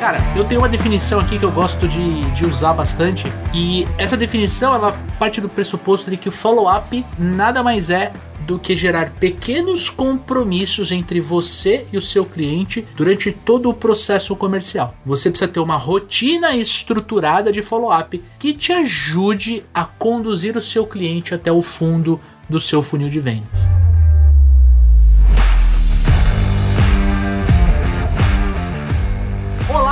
Cara, eu tenho uma definição aqui que eu gosto de, de usar bastante, e essa definição ela parte do pressuposto de que o follow-up nada mais é do que gerar pequenos compromissos entre você e o seu cliente durante todo o processo comercial. Você precisa ter uma rotina estruturada de follow-up que te ajude a conduzir o seu cliente até o fundo do seu funil de vendas.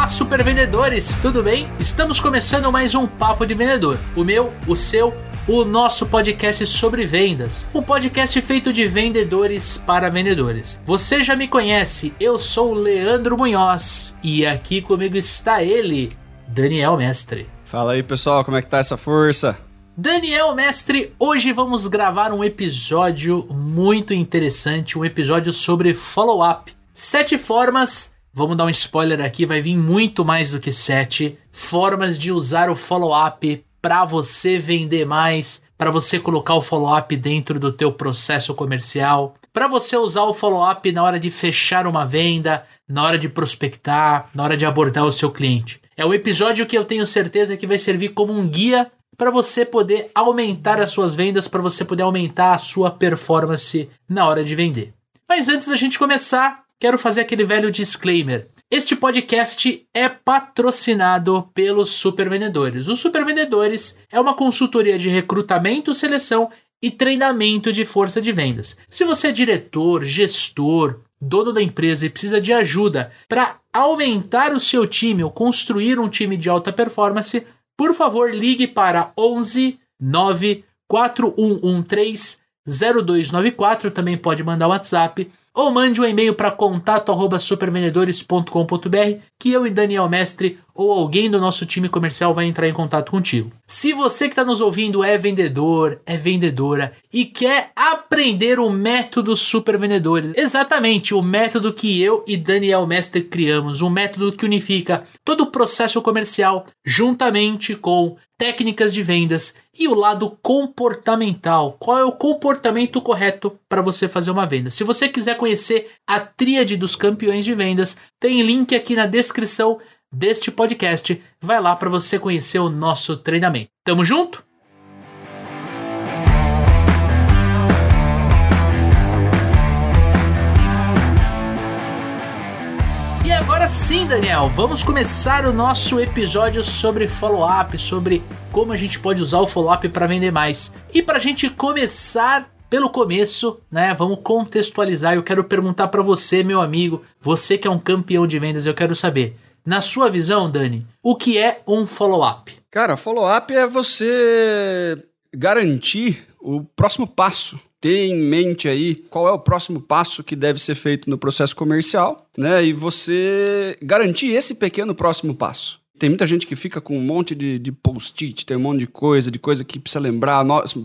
Super vendedores, tudo bem? Estamos começando mais um Papo de Vendedor. O meu, o seu, o nosso podcast sobre vendas. Um podcast feito de vendedores para vendedores. Você já me conhece, eu sou o Leandro Munhoz e aqui comigo está ele, Daniel Mestre. Fala aí, pessoal, como é que tá essa força? Daniel Mestre, hoje vamos gravar um episódio muito interessante, um episódio sobre follow-up. Sete formas Vamos dar um spoiler aqui, vai vir muito mais do que sete formas de usar o follow-up para você vender mais, para você colocar o follow-up dentro do teu processo comercial, para você usar o follow-up na hora de fechar uma venda, na hora de prospectar, na hora de abordar o seu cliente. É um episódio que eu tenho certeza que vai servir como um guia para você poder aumentar as suas vendas, para você poder aumentar a sua performance na hora de vender. Mas antes da gente começar, quero fazer aquele velho disclaimer. Este podcast é patrocinado pelos Super Vendedores. Os Super Vendedores é uma consultoria de recrutamento, seleção e treinamento de força de vendas. Se você é diretor, gestor, dono da empresa e precisa de ajuda para aumentar o seu time ou construir um time de alta performance, por favor, ligue para 11 9 4113 0294. Também pode mandar um WhatsApp ou mande um e-mail para contato@supervendedores.com.br que eu e Daniel Mestre ou alguém do nosso time comercial vai entrar em contato contigo. Se você que está nos ouvindo é vendedor, é vendedora e quer aprender o método Super Vendedores, exatamente o método que eu e Daniel Mestre criamos, um método que unifica todo o processo comercial juntamente com técnicas de vendas e o lado comportamental. Qual é o comportamento correto para você fazer uma venda? Se você quiser conhecer a tríade dos campeões de vendas, tem link aqui na descrição deste podcast. Vai lá para você conhecer o nosso treinamento. Tamo junto? E agora sim, Daniel, vamos começar o nosso episódio sobre follow-up, sobre como a gente pode usar o follow-up para vender mais. E para a gente começar pelo começo, né? Vamos contextualizar. Eu quero perguntar para você, meu amigo, você que é um campeão de vendas, eu quero saber, na sua visão, Dani, o que é um follow-up? Cara, follow-up é você garantir o próximo passo ter em mente aí qual é o próximo passo que deve ser feito no processo comercial, né? E você garantir esse pequeno próximo passo. Tem muita gente que fica com um monte de, de post-it, tem um monte de coisa, de coisa que precisa lembrar.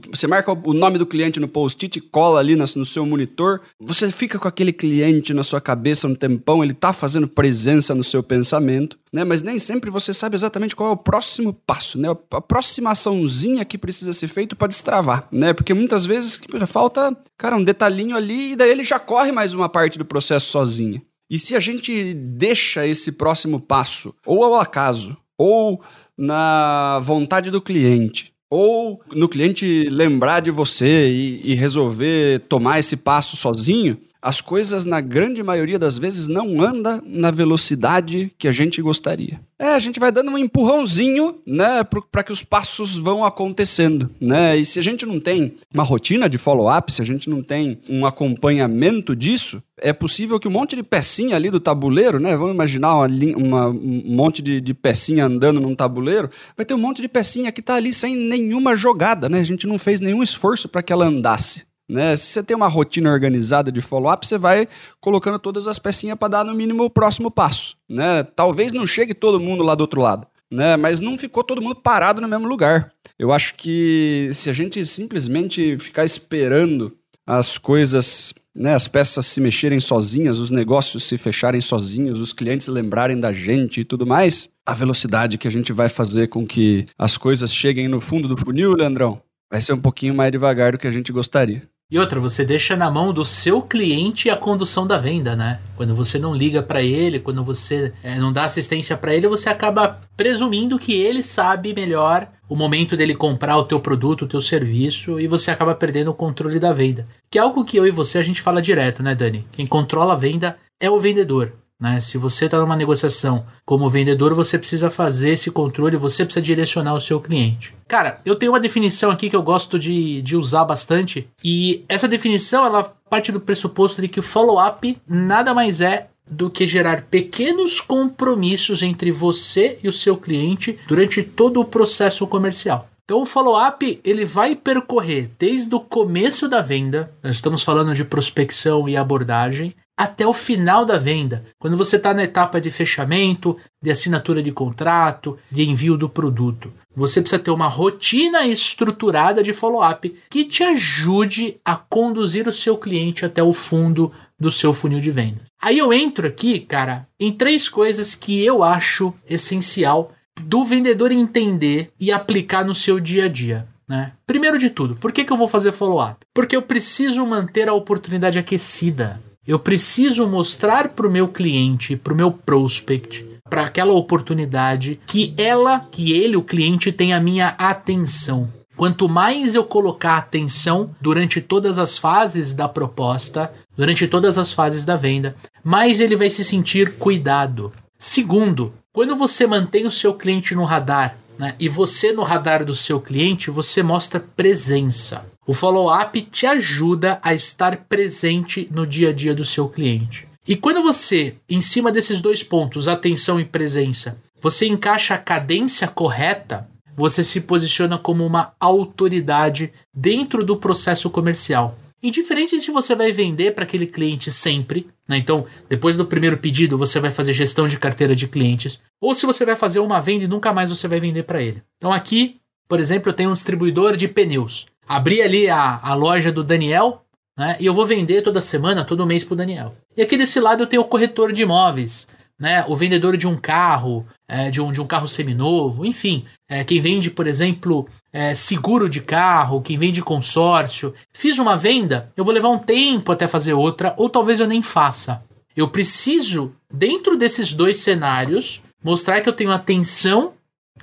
Você marca o nome do cliente no post-it, cola ali no seu monitor. Você fica com aquele cliente na sua cabeça um tempão, ele tá fazendo presença no seu pensamento, né? Mas nem sempre você sabe exatamente qual é o próximo passo, né? A próxima açãozinha que precisa ser feito para destravar, né? Porque muitas vezes falta, cara, um detalhinho ali e daí ele já corre mais uma parte do processo sozinho. E se a gente deixa esse próximo passo, ou ao acaso, ou na vontade do cliente, ou no cliente lembrar de você e, e resolver tomar esse passo sozinho, as coisas, na grande maioria das vezes, não andam na velocidade que a gente gostaria. É, a gente vai dando um empurrãozinho, né, para que os passos vão acontecendo, né? E se a gente não tem uma rotina de follow-up, se a gente não tem um acompanhamento disso, é possível que um monte de pecinha ali do tabuleiro, né? Vamos imaginar uma, uma, um monte de, de pecinha andando num tabuleiro, vai ter um monte de pecinha que está ali sem nenhuma jogada, né? A gente não fez nenhum esforço para que ela andasse. Né? Se você tem uma rotina organizada de follow-up, você vai colocando todas as pecinhas para dar no mínimo o próximo passo. Né? Talvez não chegue todo mundo lá do outro lado, né? mas não ficou todo mundo parado no mesmo lugar. Eu acho que se a gente simplesmente ficar esperando as coisas, né, as peças se mexerem sozinhas, os negócios se fecharem sozinhos, os clientes lembrarem da gente e tudo mais, a velocidade que a gente vai fazer com que as coisas cheguem no fundo do funil, Leandrão, vai ser um pouquinho mais devagar do que a gente gostaria. E outra, você deixa na mão do seu cliente a condução da venda, né? Quando você não liga para ele, quando você é, não dá assistência para ele, você acaba presumindo que ele sabe melhor o momento dele comprar o teu produto, o teu serviço, e você acaba perdendo o controle da venda. Que é algo que eu e você a gente fala direto, né, Dani? Quem controla a venda é o vendedor. Né? Se você está numa negociação como vendedor, você precisa fazer esse controle, você precisa direcionar o seu cliente. Cara, eu tenho uma definição aqui que eu gosto de, de usar bastante, e essa definição ela parte do pressuposto de que o follow-up nada mais é do que gerar pequenos compromissos entre você e o seu cliente durante todo o processo comercial. Então o follow-up ele vai percorrer desde o começo da venda, nós estamos falando de prospecção e abordagem, até o final da venda, quando você está na etapa de fechamento, de assinatura de contrato, de envio do produto. Você precisa ter uma rotina estruturada de follow-up que te ajude a conduzir o seu cliente até o fundo do seu funil de vendas. Aí eu entro aqui, cara, em três coisas que eu acho essencial do vendedor entender e aplicar no seu dia a dia. Né? Primeiro de tudo, por que, que eu vou fazer follow-up? Porque eu preciso manter a oportunidade aquecida. Eu preciso mostrar para o meu cliente, para o meu prospect, para aquela oportunidade que ela, que ele, o cliente, tem a minha atenção. Quanto mais eu colocar atenção durante todas as fases da proposta, durante todas as fases da venda, mais ele vai se sentir cuidado. Segundo, quando você mantém o seu cliente no radar, né, e você no radar do seu cliente, você mostra presença. O follow-up te ajuda a estar presente no dia a dia do seu cliente. E quando você, em cima desses dois pontos, atenção e presença, você encaixa a cadência correta, você se posiciona como uma autoridade dentro do processo comercial. Indiferente se você vai vender para aquele cliente sempre, né? então depois do primeiro pedido você vai fazer gestão de carteira de clientes, ou se você vai fazer uma venda e nunca mais você vai vender para ele. Então aqui, por exemplo, eu tenho um distribuidor de pneus abrir ali a, a loja do Daniel, né? E eu vou vender toda semana, todo mês pro Daniel. E aqui desse lado eu tenho o corretor de imóveis, né? O vendedor de um carro, é, de, um, de um carro seminovo, enfim. É, quem vende, por exemplo, é, seguro de carro, quem vende consórcio. Fiz uma venda, eu vou levar um tempo até fazer outra, ou talvez eu nem faça. Eu preciso, dentro desses dois cenários, mostrar que eu tenho atenção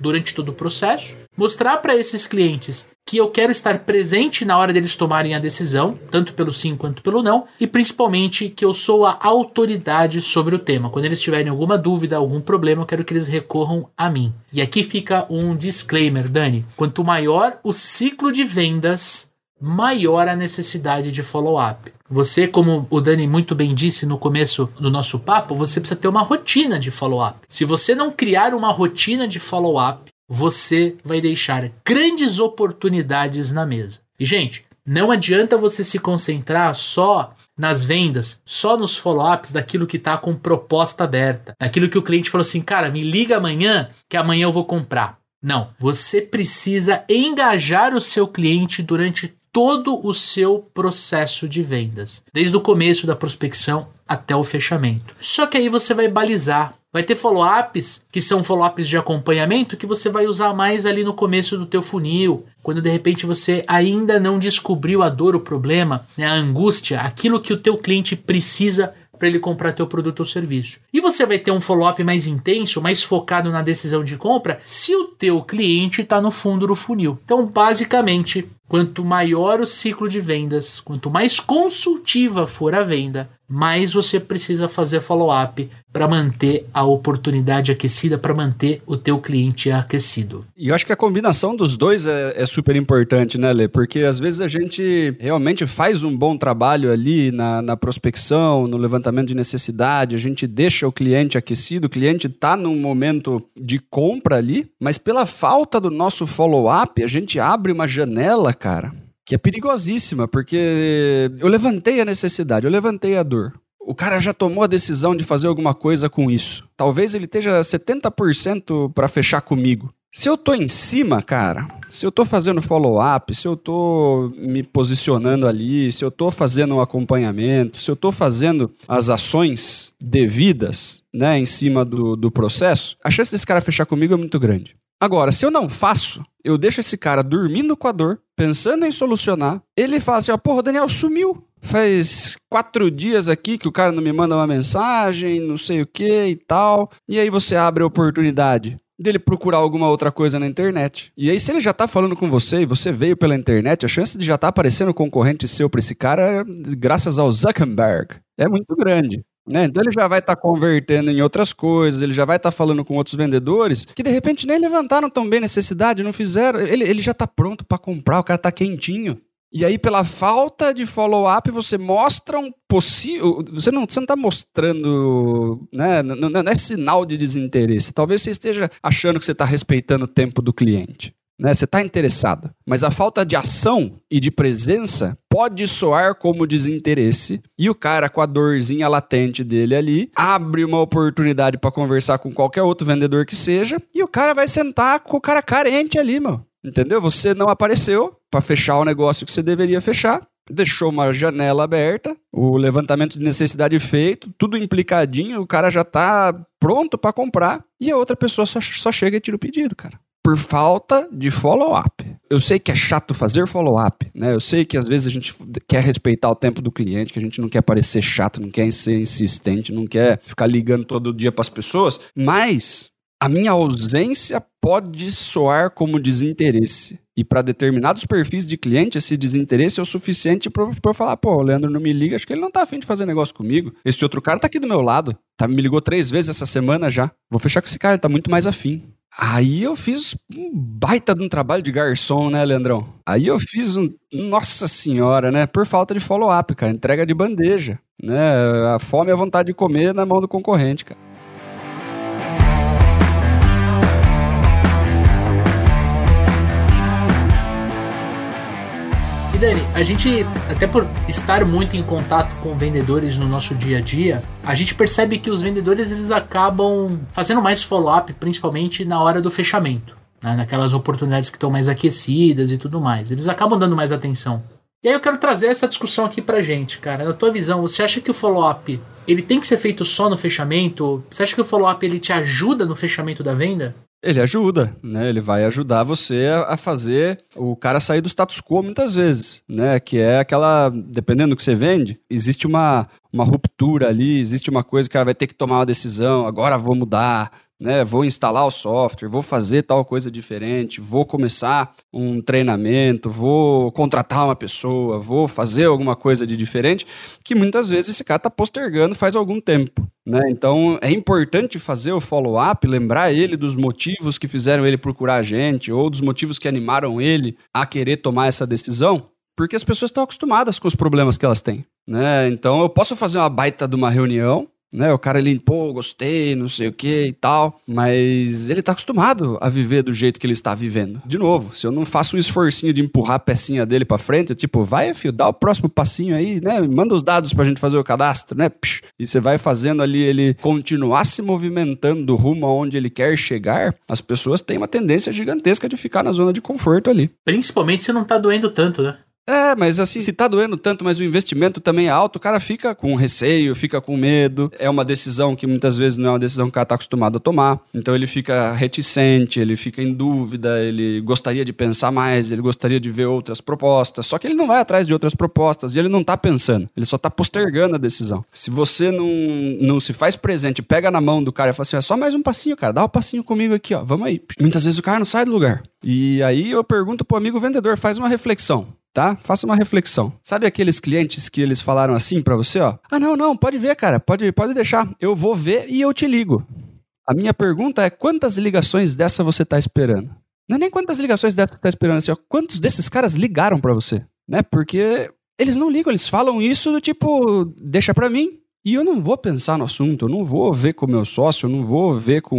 durante todo o processo, mostrar para esses clientes que eu quero estar presente na hora deles tomarem a decisão, tanto pelo sim quanto pelo não, e principalmente que eu sou a autoridade sobre o tema. Quando eles tiverem alguma dúvida, algum problema, eu quero que eles recorram a mim. E aqui fica um disclaimer, Dani. Quanto maior o ciclo de vendas, maior a necessidade de follow-up. Você, como o Dani muito bem disse no começo do nosso papo, você precisa ter uma rotina de follow-up. Se você não criar uma rotina de follow-up, você vai deixar grandes oportunidades na mesa. E, gente, não adianta você se concentrar só nas vendas, só nos follow-ups daquilo que está com proposta aberta, daquilo que o cliente falou assim, cara, me liga amanhã que amanhã eu vou comprar. Não, você precisa engajar o seu cliente durante todo o seu processo de vendas, desde o começo da prospecção até o fechamento. Só que aí você vai balizar. Vai ter follow-ups que são follow-ups de acompanhamento que você vai usar mais ali no começo do teu funil, quando de repente você ainda não descobriu a dor, o problema, né, a angústia, aquilo que o teu cliente precisa para ele comprar teu produto ou serviço. E você vai ter um follow-up mais intenso, mais focado na decisão de compra, se o teu cliente está no fundo do funil. Então, basicamente, quanto maior o ciclo de vendas, quanto mais consultiva for a venda, mais você precisa fazer follow-up para manter a oportunidade aquecida, para manter o teu cliente aquecido. E eu acho que a combinação dos dois é, é, super importante, né, Lê? Porque às vezes a gente realmente faz um bom trabalho ali na, na prospecção, no levantamento de necessidade, a gente deixa o cliente aquecido, o cliente está num momento de compra ali, mas pela falta do nosso follow-up, a gente abre uma janela, cara, que é perigosíssima, porque eu levantei a necessidade, eu levantei a dor. O cara já tomou a decisão de fazer alguma coisa com isso. Talvez ele esteja 70% para fechar comigo. Se eu tô em cima, cara, se eu tô fazendo follow-up, se eu tô me posicionando ali, se eu tô fazendo um acompanhamento, se eu tô fazendo as ações devidas, né, em cima do, do processo, a chance desse cara fechar comigo é muito grande. Agora, se eu não faço, eu deixo esse cara dormindo a dor, pensando em solucionar. Ele fala assim: ó, porra, Daniel sumiu. Faz quatro dias aqui que o cara não me manda uma mensagem, não sei o que e tal. E aí você abre a oportunidade dele procurar alguma outra coisa na internet. E aí, se ele já tá falando com você e você veio pela internet, a chance de já tá aparecendo concorrente seu pra esse cara, graças ao Zuckerberg, é muito grande. Né? Então ele já vai estar tá convertendo em outras coisas, ele já vai estar tá falando com outros vendedores que de repente nem levantaram tão bem necessidade, não fizeram. Ele, ele já está pronto para comprar, o cara está quentinho. E aí, pela falta de follow-up, você mostra um possível. Você não está não tá mostrando. Né? Não, não, é sinal de desinteresse. Talvez você esteja achando que você está respeitando o tempo do cliente. Né? Você está interessado. Mas a falta de ação e de presença pode soar como desinteresse. E o cara, com a dorzinha latente dele ali, abre uma oportunidade para conversar com qualquer outro vendedor que seja. E o cara vai sentar com o cara carente ali, meu. Entendeu? Você não apareceu para fechar o negócio que você deveria fechar, deixou uma janela aberta, o levantamento de necessidade feito, tudo implicadinho, o cara já tá pronto para comprar e a outra pessoa só, só chega e tira o pedido, cara. Por falta de follow-up. Eu sei que é chato fazer follow-up, né? Eu sei que às vezes a gente quer respeitar o tempo do cliente, que a gente não quer parecer chato, não quer ser insistente, não quer ficar ligando todo dia para as pessoas, mas a minha ausência pode soar como desinteresse. E para determinados perfis de cliente, esse desinteresse é o suficiente para eu falar: pô, o Leandro não me liga, acho que ele não tá afim de fazer negócio comigo. Esse outro cara tá aqui do meu lado, tá, me ligou três vezes essa semana já. Vou fechar com esse cara, ele tá muito mais afim. Aí eu fiz um baita de um trabalho de garçom, né, Leandrão? Aí eu fiz um. Nossa senhora, né? Por falta de follow-up, cara. Entrega de bandeja. Né? A fome e a vontade de comer na mão do concorrente, cara. Dani, a gente, até por estar muito em contato com vendedores no nosso dia a dia, a gente percebe que os vendedores eles acabam fazendo mais follow-up, principalmente na hora do fechamento, né? naquelas oportunidades que estão mais aquecidas e tudo mais. Eles acabam dando mais atenção. E aí eu quero trazer essa discussão aqui pra gente, cara. Na tua visão, você acha que o follow-up ele tem que ser feito só no fechamento? Você acha que o follow-up ele te ajuda no fechamento da venda? Ele ajuda, né? Ele vai ajudar você a fazer o cara sair do status quo muitas vezes, né? Que é aquela, dependendo do que você vende, existe uma, uma ruptura ali, existe uma coisa que o cara vai ter que tomar uma decisão, agora vou mudar, né? Vou instalar o software, vou fazer tal coisa diferente, vou começar um treinamento, vou contratar uma pessoa, vou fazer alguma coisa de diferente, que muitas vezes esse cara está postergando faz algum tempo. Né? Então é importante fazer o follow-up, lembrar ele dos motivos que fizeram ele procurar a gente, ou dos motivos que animaram ele a querer tomar essa decisão, porque as pessoas estão acostumadas com os problemas que elas têm. Né? Então eu posso fazer uma baita de uma reunião, né? O cara ele, pô, gostei, não sei o que e tal, mas ele tá acostumado a viver do jeito que ele está vivendo. De novo, se eu não faço um esforcinho de empurrar a pecinha dele para frente, eu, tipo, vai, filho, dá o próximo passinho aí, né? Manda os dados pra gente fazer o cadastro, né? Psh, e você vai fazendo ali ele continuar se movimentando rumo aonde ele quer chegar, as pessoas têm uma tendência gigantesca de ficar na zona de conforto ali. Principalmente se não tá doendo tanto, né? É, mas assim, se tá doendo tanto, mas o investimento também é alto, o cara fica com receio, fica com medo. É uma decisão que muitas vezes não é uma decisão que o cara tá acostumado a tomar. Então ele fica reticente, ele fica em dúvida, ele gostaria de pensar mais, ele gostaria de ver outras propostas. Só que ele não vai atrás de outras propostas e ele não tá pensando, ele só tá postergando a decisão. Se você não, não se faz presente, pega na mão do cara e fala assim: é só mais um passinho, cara, dá um passinho comigo aqui, ó, vamos aí. Muitas vezes o cara não sai do lugar. E aí eu pergunto pro amigo vendedor, faz uma reflexão tá? Faça uma reflexão. Sabe aqueles clientes que eles falaram assim para você, ó? Ah, não, não, pode ver, cara, pode, pode deixar. Eu vou ver e eu te ligo. A minha pergunta é: quantas ligações dessa você tá esperando? Não é nem quantas ligações dessa você tá esperando, assim, ó, quantos desses caras ligaram para você, né? Porque eles não ligam, eles falam isso do tipo, deixa para mim. E eu não vou pensar no assunto, eu não vou ver com o meu sócio, eu não vou ver com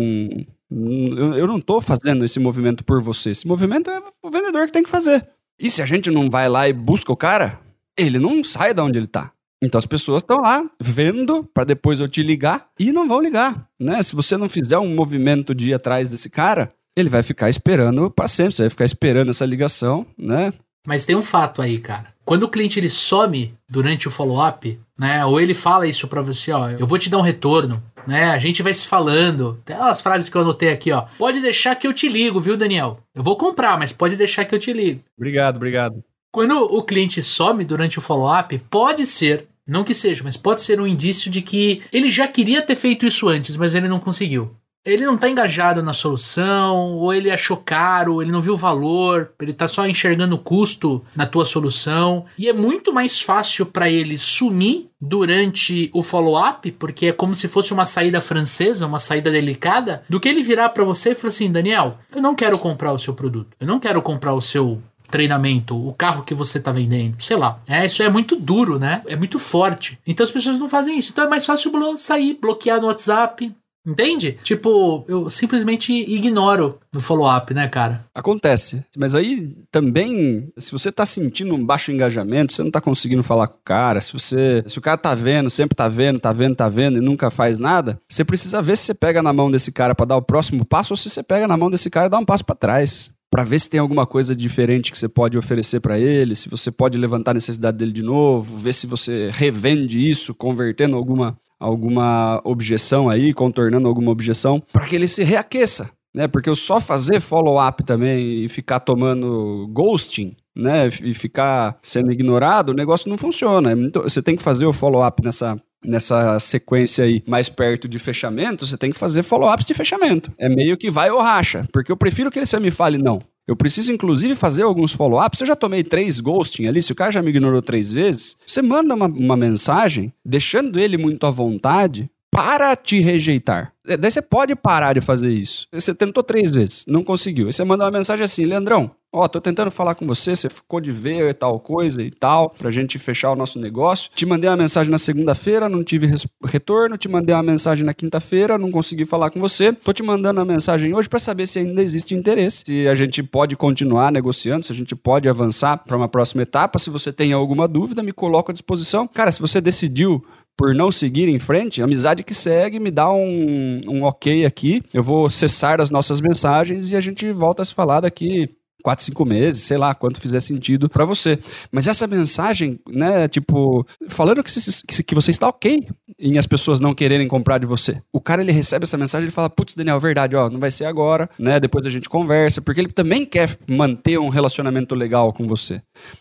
eu, não tô fazendo esse movimento por você. Esse movimento é o vendedor que tem que fazer. E se a gente não vai lá e busca o cara, ele não sai da onde ele tá. Então as pessoas estão lá vendo para depois eu te ligar e não vão ligar, né? Se você não fizer um movimento de ir atrás desse cara, ele vai ficar esperando para sempre, você vai ficar esperando essa ligação, né? Mas tem um fato aí, cara. Quando o cliente ele some durante o follow-up, né? Ou ele fala isso para você, ó, eu vou te dar um retorno né? A gente vai se falando. Tem umas frases que eu anotei aqui, ó. Pode deixar que eu te ligo, viu, Daniel? Eu vou comprar, mas pode deixar que eu te ligo. Obrigado, obrigado. Quando o cliente some durante o follow-up, pode ser, não que seja, mas pode ser um indício de que ele já queria ter feito isso antes, mas ele não conseguiu ele não tá engajado na solução, ou ele achou caro, ele não viu o valor, ele tá só enxergando o custo na tua solução. E é muito mais fácil para ele sumir durante o follow-up, porque é como se fosse uma saída francesa, uma saída delicada, do que ele virar para você e falar assim: Daniel, eu não quero comprar o seu produto, eu não quero comprar o seu treinamento, o carro que você tá vendendo, sei lá. É, isso é muito duro, né? É muito forte. Então as pessoas não fazem isso. Então é mais fácil blo sair, bloquear no WhatsApp, Entende? Tipo, eu simplesmente ignoro no follow-up, né, cara? Acontece. Mas aí também, se você tá sentindo um baixo engajamento, você não tá conseguindo falar com o cara, se você. Se o cara tá vendo, sempre tá vendo, tá vendo, tá vendo e nunca faz nada, você precisa ver se você pega na mão desse cara para dar o próximo passo ou se você pega na mão desse cara e dá um passo para trás para ver se tem alguma coisa diferente que você pode oferecer para ele, se você pode levantar a necessidade dele de novo, ver se você revende isso, convertendo alguma alguma objeção aí, contornando alguma objeção, para que ele se reaqueça, né? Porque eu só fazer follow-up também e ficar tomando ghosting, né? E ficar sendo ignorado, o negócio não funciona. Então, você tem que fazer o follow-up nessa nessa sequência aí mais perto de fechamento, você tem que fazer follow-ups de fechamento. É meio que vai ou racha, porque eu prefiro que ele me fale não. Eu preciso, inclusive, fazer alguns follow-ups. Eu já tomei três ghosting ali, se o cara já me ignorou três vezes, você manda uma, uma mensagem, deixando ele muito à vontade, para te rejeitar. É, daí você pode parar de fazer isso. Você tentou três vezes, não conseguiu. Aí você manda uma mensagem assim, Leandrão, ó, tô tentando falar com você, você ficou de ver tal coisa e tal, pra gente fechar o nosso negócio. Te mandei uma mensagem na segunda-feira, não tive retorno. Te mandei uma mensagem na quinta-feira, não consegui falar com você. Tô te mandando uma mensagem hoje para saber se ainda existe interesse, se a gente pode continuar negociando, se a gente pode avançar para uma próxima etapa. Se você tem alguma dúvida, me coloco à disposição. Cara, se você decidiu por não seguir em frente, amizade que segue, me dá um, um ok aqui. Eu vou cessar as nossas mensagens e a gente volta a se falar daqui quatro, cinco meses, sei lá, quanto fizer sentido para você. Mas essa mensagem, né, tipo, falando que, que, que, você está ok em as pessoas não quererem comprar de você. O cara, ele recebe essa mensagem e fala, putz, Daniel, verdade, ó, não vai ser agora, né, depois a gente conversa, porque ele também quer manter um relacionamento legal com você.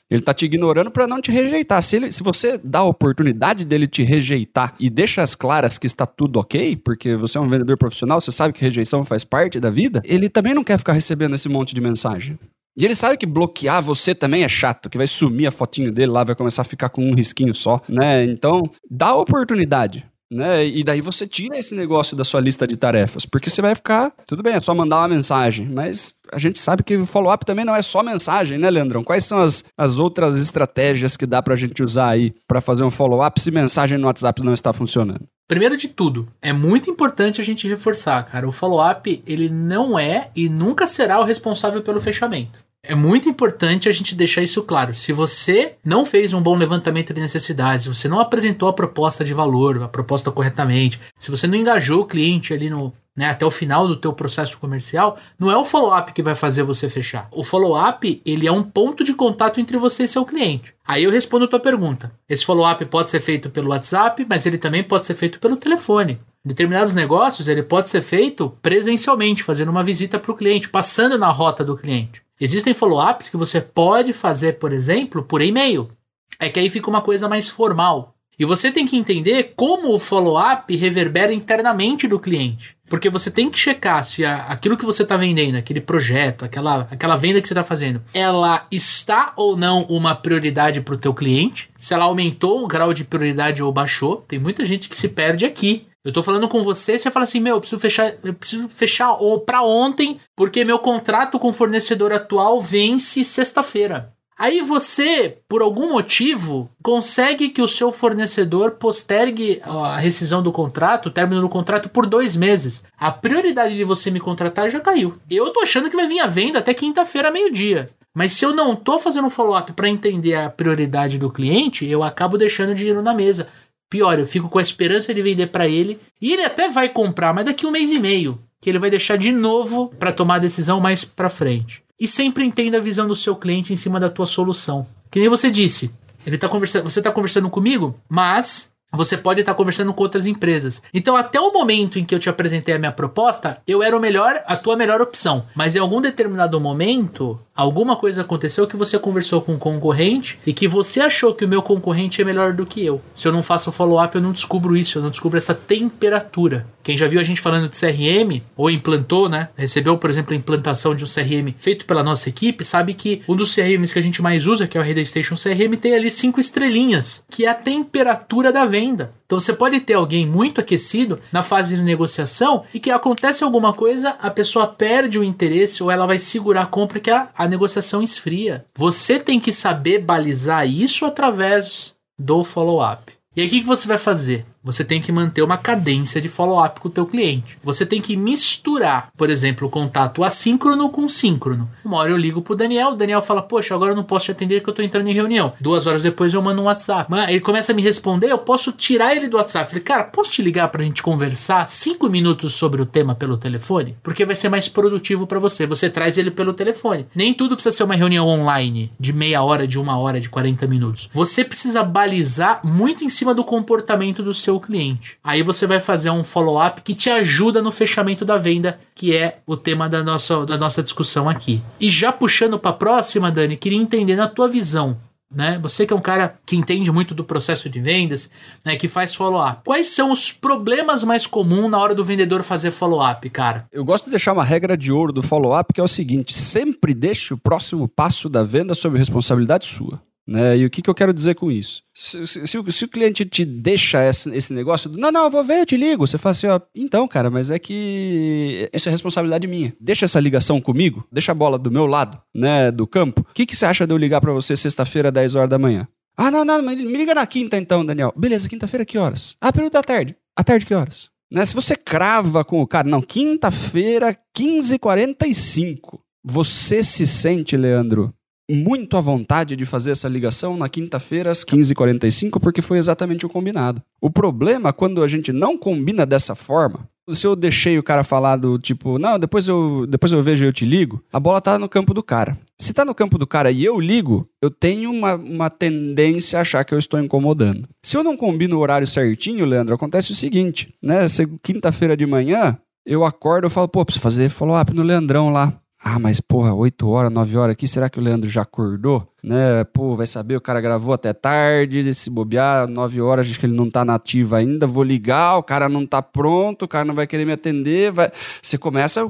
Ele tá te ignorando para não te rejeitar. Se, ele, se você dá a oportunidade dele te rejeitar e deixa as claras que está tudo ok, porque você é um vendedor profissional, você sabe que rejeição faz parte da vida, ele também não quer ficar recebendo esse monte de mensagem. E ele sabe que bloquear você também é chato, que vai sumir a fotinho dele lá, vai começar a ficar com um risquinho só, né? Então, dá oportunidade. Né? E daí você tira esse negócio da sua lista de tarefas, porque você vai ficar, tudo bem, é só mandar uma mensagem, mas a gente sabe que o follow-up também não é só mensagem, né, Leandrão? Quais são as, as outras estratégias que dá pra gente usar aí para fazer um follow-up se mensagem no WhatsApp não está funcionando? Primeiro de tudo, é muito importante a gente reforçar, cara, o follow-up, ele não é e nunca será o responsável pelo fechamento. É muito importante a gente deixar isso claro. Se você não fez um bom levantamento de necessidades, se você não apresentou a proposta de valor, a proposta corretamente, se você não engajou o cliente ali no, né, até o final do teu processo comercial, não é o follow-up que vai fazer você fechar. O follow-up, ele é um ponto de contato entre você e seu cliente. Aí eu respondo a tua pergunta. Esse follow-up pode ser feito pelo WhatsApp, mas ele também pode ser feito pelo telefone. Determinados negócios, ele pode ser feito presencialmente, fazendo uma visita para o cliente, passando na rota do cliente. Existem follow-ups que você pode fazer, por exemplo, por e-mail. É que aí fica uma coisa mais formal. E você tem que entender como o follow-up reverbera internamente do cliente. Porque você tem que checar se a, aquilo que você está vendendo, aquele projeto, aquela, aquela venda que você está fazendo, ela está ou não uma prioridade para o teu cliente. Se ela aumentou o grau de prioridade ou baixou. Tem muita gente que se perde aqui. Eu tô falando com você, você fala assim, meu, eu preciso fechar, eu preciso fechar ou para ontem, porque meu contrato com o fornecedor atual vence sexta-feira. Aí você, por algum motivo, consegue que o seu fornecedor postergue a rescisão do contrato, o término do contrato, por dois meses. A prioridade de você me contratar já caiu. Eu tô achando que vai vir a venda até quinta-feira, meio-dia. Mas se eu não tô fazendo um follow-up para entender a prioridade do cliente, eu acabo deixando o dinheiro na mesa. Pior, eu fico com a esperança de vender para ele. E ele até vai comprar, mas daqui um mês e meio. Que ele vai deixar de novo para tomar a decisão mais para frente. E sempre entenda a visão do seu cliente em cima da tua solução. Que nem você disse. Ele tá conversando, você está conversando comigo, mas você pode estar conversando com outras empresas. Então, até o momento em que eu te apresentei a minha proposta, eu era o melhor, a tua melhor opção. Mas em algum determinado momento, alguma coisa aconteceu que você conversou com um concorrente e que você achou que o meu concorrente é melhor do que eu. Se eu não faço follow-up, eu não descubro isso, eu não descubro essa temperatura. Quem já viu a gente falando de CRM ou implantou, né? Recebeu, por exemplo, a implantação de um CRM feito pela nossa equipe, sabe que um dos CRMs que a gente mais usa, que é o Rede Station CRM, tem ali cinco estrelinhas, que é a temperatura da venda. Então você pode ter alguém muito aquecido na fase de negociação e que acontece alguma coisa, a pessoa perde o interesse ou ela vai segurar a compra que a, a negociação esfria. Você tem que saber balizar isso através do follow-up. E aí o que, que você vai fazer? Você tem que manter uma cadência de follow-up com o teu cliente. Você tem que misturar, por exemplo, o contato assíncrono com síncrono. Uma hora eu ligo pro Daniel, o Daniel fala, poxa, agora eu não posso te atender que eu tô entrando em reunião. Duas horas depois eu mando um WhatsApp. Mas ele começa a me responder, eu posso tirar ele do WhatsApp. Falei, cara, posso te ligar pra gente conversar cinco minutos sobre o tema pelo telefone? Porque vai ser mais produtivo para você. Você traz ele pelo telefone. Nem tudo precisa ser uma reunião online de meia hora, de uma hora, de 40 minutos. Você precisa balizar muito em cima do comportamento do seu seu cliente. Aí você vai fazer um follow-up que te ajuda no fechamento da venda, que é o tema da nossa, da nossa discussão aqui. E já puxando para a próxima, Dani, queria entender na tua visão, né? Você que é um cara que entende muito do processo de vendas, né? Que faz follow-up. Quais são os problemas mais comuns na hora do vendedor fazer follow-up, cara? Eu gosto de deixar uma regra de ouro do follow-up que é o seguinte: sempre deixe o próximo passo da venda sob responsabilidade sua. Né? E o que, que eu quero dizer com isso? Se, se, se, o, se o, cliente te deixa esse, esse negócio, do, não, não, eu vou ver, eu te ligo. Você fala assim, ó, então, cara, mas é que isso é responsabilidade minha. Deixa essa ligação comigo, deixa a bola do meu lado, né, do campo. O que, que você acha de eu ligar para você sexta-feira, 10 horas da manhã? Ah, não, não, me liga na quinta então, Daniel. Beleza, quinta-feira que horas? Ah, período da tarde. À tarde que horas? Né? Se você crava com o cara, não, quinta-feira, 15h45. Você se sente, Leandro, muito à vontade de fazer essa ligação na quinta-feira às 15h45, porque foi exatamente o combinado. O problema, quando a gente não combina dessa forma, se eu deixei o cara falar do tipo, não, depois eu, depois eu vejo e eu te ligo, a bola tá no campo do cara. Se tá no campo do cara e eu ligo, eu tenho uma, uma tendência a achar que eu estou incomodando. Se eu não combino o horário certinho, Leandro, acontece o seguinte, né? Quinta-feira de manhã, eu acordo, eu falo, pô, preciso fazer follow-up no Leandrão lá. Ah, mas porra, 8 horas, 9 horas aqui, será que o Leandro já acordou? Né? Pô, vai saber, o cara gravou até tarde, se bobear, 9 horas, acho que ele não tá nativo ainda, vou ligar, o cara não tá pronto, o cara não vai querer me atender, vai... Você começa a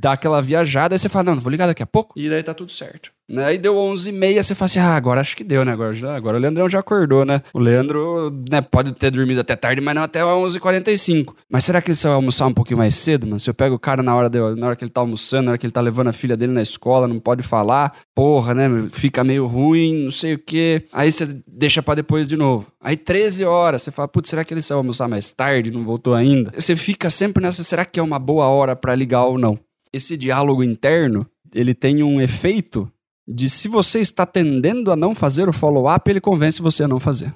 dar aquela viajada, aí você fala, não, vou ligar daqui a pouco, e daí tá tudo certo. Né? Aí deu 11 e meia, você fala assim, ah, agora acho que deu, né? Agora, já, agora o Leandrão já acordou, né? O Leandro né, pode ter dormido até tarde, mas não até 11h45. Mas será que ele vai almoçar um pouquinho mais cedo, mano? Se eu pego o cara na hora, de, na hora que ele tá almoçando, na hora que ele tá levando a filha dele na escola, não pode falar, porra, né? Fica meio ruim, não sei o quê. Aí você deixa para depois de novo. Aí 13 horas, você fala, putz, será que ele vai almoçar mais tarde, não voltou ainda? Você fica sempre nessa, será que é uma boa hora para ligar ou não? Esse diálogo interno, ele tem um efeito de se você está tendendo a não fazer o follow-up, ele convence você a não fazer.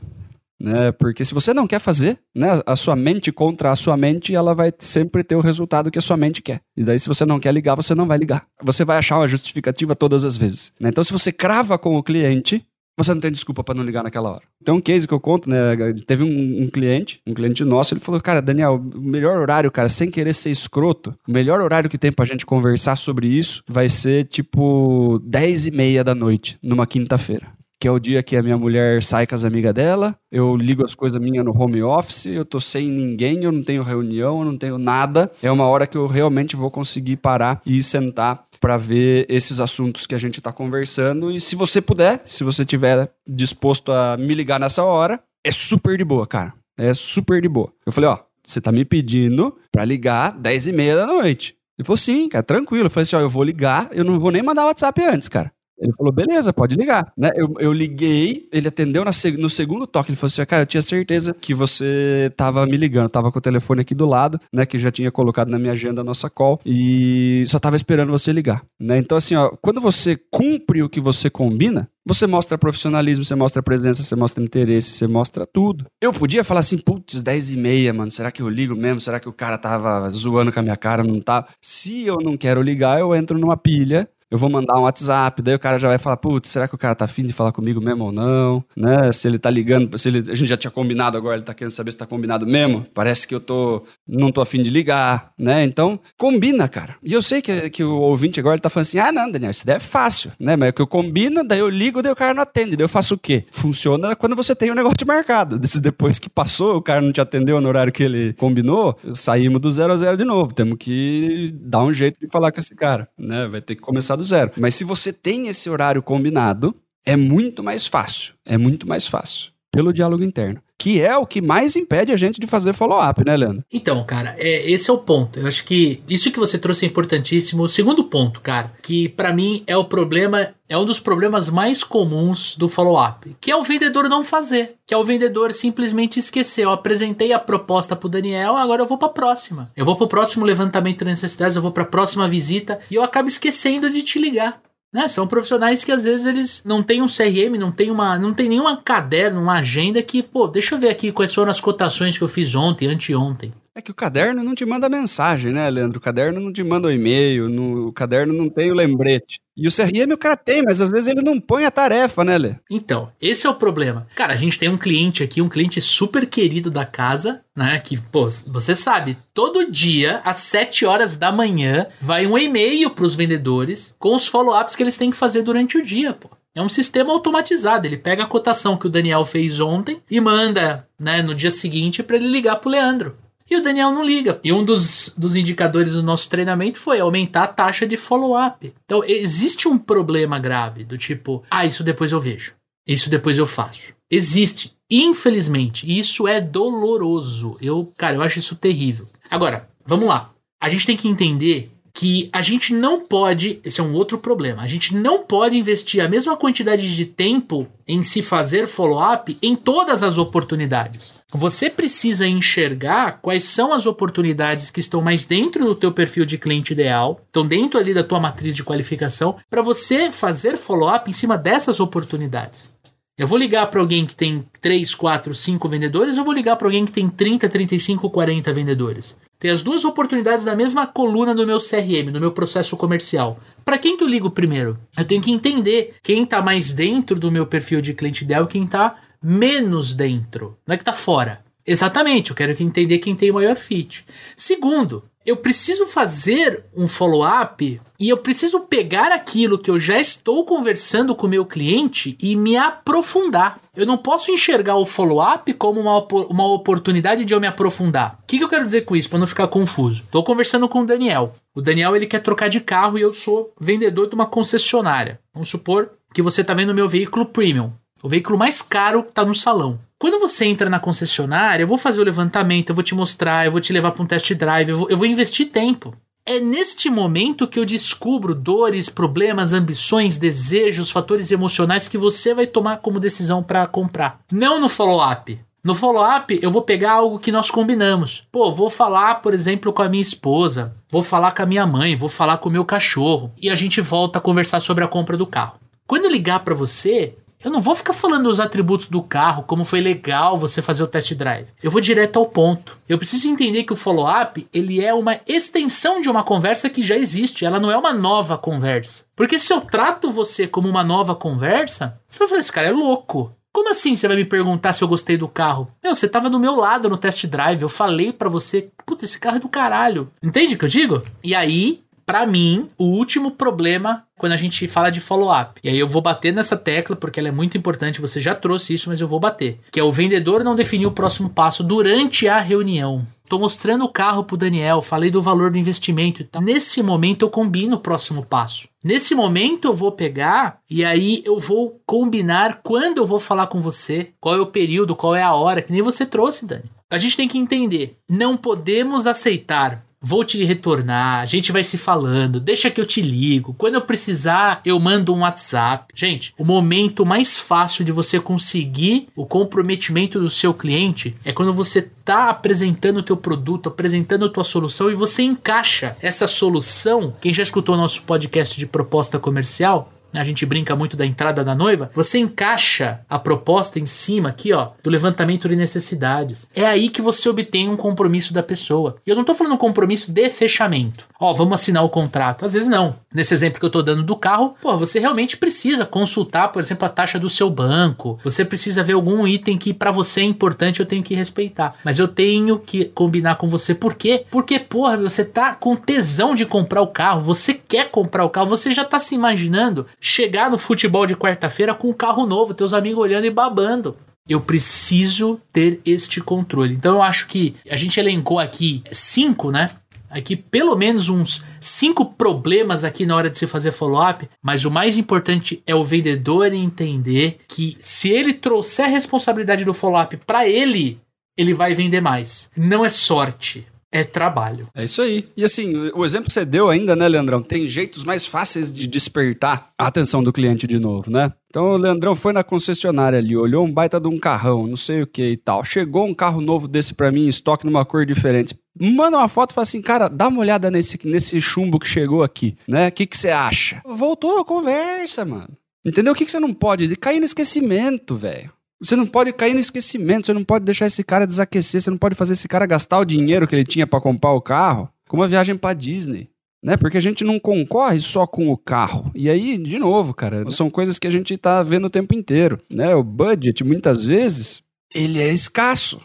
Né? Porque se você não quer fazer, né, a sua mente contra a sua mente, ela vai sempre ter o resultado que a sua mente quer. E daí, se você não quer ligar, você não vai ligar. Você vai achar uma justificativa todas as vezes. Né? Então, se você crava com o cliente, você não tem desculpa para não ligar naquela hora. Tem um case que eu conto, né? Teve um, um, cliente, um cliente nosso, ele falou, cara, Daniel, o melhor horário, cara, sem querer ser escroto, o melhor horário que tem pra gente conversar sobre isso vai ser tipo 10 e meia da noite, numa quinta-feira que é o dia que a minha mulher sai com as amigas dela, eu ligo as coisas minhas no home office, eu tô sem ninguém, eu não tenho reunião, eu não tenho nada. É uma hora que eu realmente vou conseguir parar e sentar para ver esses assuntos que a gente está conversando. E se você puder, se você tiver disposto a me ligar nessa hora, é super de boa, cara. É super de boa. Eu falei, ó, você tá me pedindo para ligar 10 e meia da noite. Ele falou, sim, cara, tranquilo. Eu falei assim, ó, eu vou ligar, eu não vou nem mandar WhatsApp antes, cara. Ele falou, beleza, pode ligar. Né? Eu, eu liguei, ele atendeu na, no segundo toque. Ele falou assim: cara, eu tinha certeza que você tava me ligando. tava com o telefone aqui do lado, né? Que já tinha colocado na minha agenda a nossa call. E só tava esperando você ligar. Né? Então, assim, ó, quando você cumpre o que você combina, você mostra profissionalismo, você mostra presença, você mostra interesse, você mostra tudo. Eu podia falar assim, putz, 10 e meia, mano, será que eu ligo mesmo? Será que o cara tava zoando com a minha cara? Não tá? Se eu não quero ligar, eu entro numa pilha eu vou mandar um WhatsApp, daí o cara já vai falar, putz, será que o cara tá afim de falar comigo mesmo ou não? Né? Se ele tá ligando, se ele, a gente já tinha combinado agora, ele tá querendo saber se tá combinado mesmo. Parece que eu tô, não tô afim de ligar, né? Então, combina, cara. E eu sei que, que o ouvinte agora ele tá falando assim, ah, não, Daniel, isso daí é fácil, né? Mas é que eu combino, daí eu ligo, daí o cara não atende, daí eu faço o quê? Funciona quando você tem o um negócio marcado. Depois que passou, o cara não te atendeu no horário que ele combinou, saímos do zero a zero de novo. Temos que dar um jeito de falar com esse cara, né? Vai ter que começar do zero. Mas se você tem esse horário combinado, é muito mais fácil. É muito mais fácil. Pelo diálogo interno que é o que mais impede a gente de fazer follow-up, né, Leandro? Então, cara, é, esse é o ponto. Eu acho que isso que você trouxe é importantíssimo. O segundo ponto, cara, que para mim é o problema, é um dos problemas mais comuns do follow-up, que é o vendedor não fazer, que é o vendedor simplesmente esquecer. Eu apresentei a proposta pro Daniel, agora eu vou para próxima. Eu vou pro próximo levantamento de necessidades, eu vou para próxima visita e eu acabo esquecendo de te ligar. Né? São profissionais que às vezes eles não têm um CRM, não tem uma, não tem nenhuma caderno, uma agenda que, pô, deixa eu ver aqui quais foram as cotações que eu fiz ontem, anteontem. É que o caderno não te manda mensagem, né, Leandro? O caderno não te manda o um e-mail, no, o caderno não tem o lembrete. E o CRM o cara tem, mas às vezes ele não põe a tarefa, né, Lê? Então, esse é o problema. Cara, a gente tem um cliente aqui, um cliente super querido da casa, né? Que, pô, você sabe, todo dia, às 7 horas da manhã, vai um e-mail para os vendedores com os follow-ups que eles têm que fazer durante o dia, pô. É um sistema automatizado. Ele pega a cotação que o Daniel fez ontem e manda, né, no dia seguinte para ele ligar pro Leandro. E o Daniel não liga. E um dos, dos indicadores do nosso treinamento foi aumentar a taxa de follow-up. Então, existe um problema grave do tipo, ah, isso depois eu vejo. Isso depois eu faço. Existe. Infelizmente, isso é doloroso. Eu, cara, eu acho isso terrível. Agora, vamos lá. A gente tem que entender que a gente não pode, esse é um outro problema, a gente não pode investir a mesma quantidade de tempo em se fazer follow-up em todas as oportunidades. Você precisa enxergar quais são as oportunidades que estão mais dentro do teu perfil de cliente ideal, estão dentro ali da tua matriz de qualificação, para você fazer follow-up em cima dessas oportunidades. Eu vou ligar para alguém que tem 3, 4, 5 vendedores, ou vou ligar para alguém que tem 30, 35, 40 vendedores. Tem as duas oportunidades na mesma coluna do meu CRM, no meu processo comercial. Para quem que eu ligo primeiro? Eu tenho que entender quem está mais dentro do meu perfil de cliente ideal e quem está menos dentro. Não é que está fora. Exatamente, eu quero entender quem tem o maior fit. Segundo, eu preciso fazer um follow-up e eu preciso pegar aquilo que eu já estou conversando com o meu cliente e me aprofundar. Eu não posso enxergar o follow-up como uma, uma oportunidade de eu me aprofundar. O que, que eu quero dizer com isso, para não ficar confuso? Estou conversando com o Daniel. O Daniel ele quer trocar de carro e eu sou vendedor de uma concessionária. Vamos supor que você está vendo meu veículo premium. O veículo mais caro está no salão. Quando você entra na concessionária, eu vou fazer o levantamento, eu vou te mostrar, eu vou te levar para um test drive, eu vou, eu vou investir tempo. É neste momento que eu descubro dores, problemas, ambições, desejos, fatores emocionais que você vai tomar como decisão para comprar. Não no follow-up. No follow-up, eu vou pegar algo que nós combinamos. Pô, vou falar, por exemplo, com a minha esposa, vou falar com a minha mãe, vou falar com o meu cachorro e a gente volta a conversar sobre a compra do carro. Quando eu ligar para você, eu não vou ficar falando os atributos do carro, como foi legal você fazer o test drive. Eu vou direto ao ponto. Eu preciso entender que o follow-up, ele é uma extensão de uma conversa que já existe, ela não é uma nova conversa. Porque se eu trato você como uma nova conversa, você vai falar, esse cara é louco. Como assim você vai me perguntar se eu gostei do carro? Meu, você tava do meu lado no test drive, eu falei para você, puta, esse carro é do caralho. Entende o que eu digo? E aí, para mim, o último problema quando a gente fala de follow-up. E aí eu vou bater nessa tecla porque ela é muito importante, você já trouxe isso, mas eu vou bater. Que é o vendedor não definir o próximo passo durante a reunião. Tô mostrando o carro pro Daniel, falei do valor do investimento e tal. Nesse momento eu combino o próximo passo. Nesse momento eu vou pegar e aí eu vou combinar quando eu vou falar com você, qual é o período, qual é a hora, que nem você trouxe, Dani. A gente tem que entender, não podemos aceitar Vou te retornar, a gente vai se falando, deixa que eu te ligo. Quando eu precisar, eu mando um WhatsApp. Gente, o momento mais fácil de você conseguir o comprometimento do seu cliente é quando você está apresentando o teu produto, apresentando a tua solução e você encaixa essa solução. Quem já escutou nosso podcast de proposta comercial, a gente brinca muito da entrada da noiva, você encaixa a proposta em cima aqui, ó, do levantamento de necessidades. É aí que você obtém um compromisso da pessoa. E eu não tô falando um compromisso de fechamento. Ó, vamos assinar o contrato. Às vezes não. Nesse exemplo que eu tô dando do carro, pô, você realmente precisa consultar, por exemplo, a taxa do seu banco. Você precisa ver algum item que para você é importante, eu tenho que respeitar. Mas eu tenho que combinar com você. Por quê? Porque, porra, você tá com tesão de comprar o carro, você quer comprar o carro, você já tá se imaginando chegar no futebol de quarta-feira com um carro novo, teus amigos olhando e babando. Eu preciso ter este controle. Então eu acho que a gente elencou aqui cinco, né? Aqui pelo menos uns cinco problemas aqui na hora de se fazer follow-up, mas o mais importante é o vendedor entender que se ele trouxer a responsabilidade do follow-up para ele, ele vai vender mais. Não é sorte é trabalho. É isso aí. E assim, o exemplo que você deu ainda, né, Leandrão? Tem jeitos mais fáceis de despertar a atenção do cliente de novo, né? Então o Leandrão foi na concessionária ali, olhou um baita de um carrão, não sei o que e tal. Chegou um carro novo desse para mim, em estoque numa cor diferente. Manda uma foto e fala assim, cara, dá uma olhada nesse, nesse chumbo que chegou aqui, né? O que, que você acha? Voltou a conversa, mano. Entendeu? O que, que você não pode? Cair no esquecimento, velho. Você não pode cair no esquecimento, você não pode deixar esse cara desaquecer, você não pode fazer esse cara gastar o dinheiro que ele tinha para comprar o carro com uma viagem para Disney. Né? Porque a gente não concorre só com o carro. E aí, de novo, cara, são coisas que a gente tá vendo o tempo inteiro, né? O budget, muitas vezes, ele é escasso.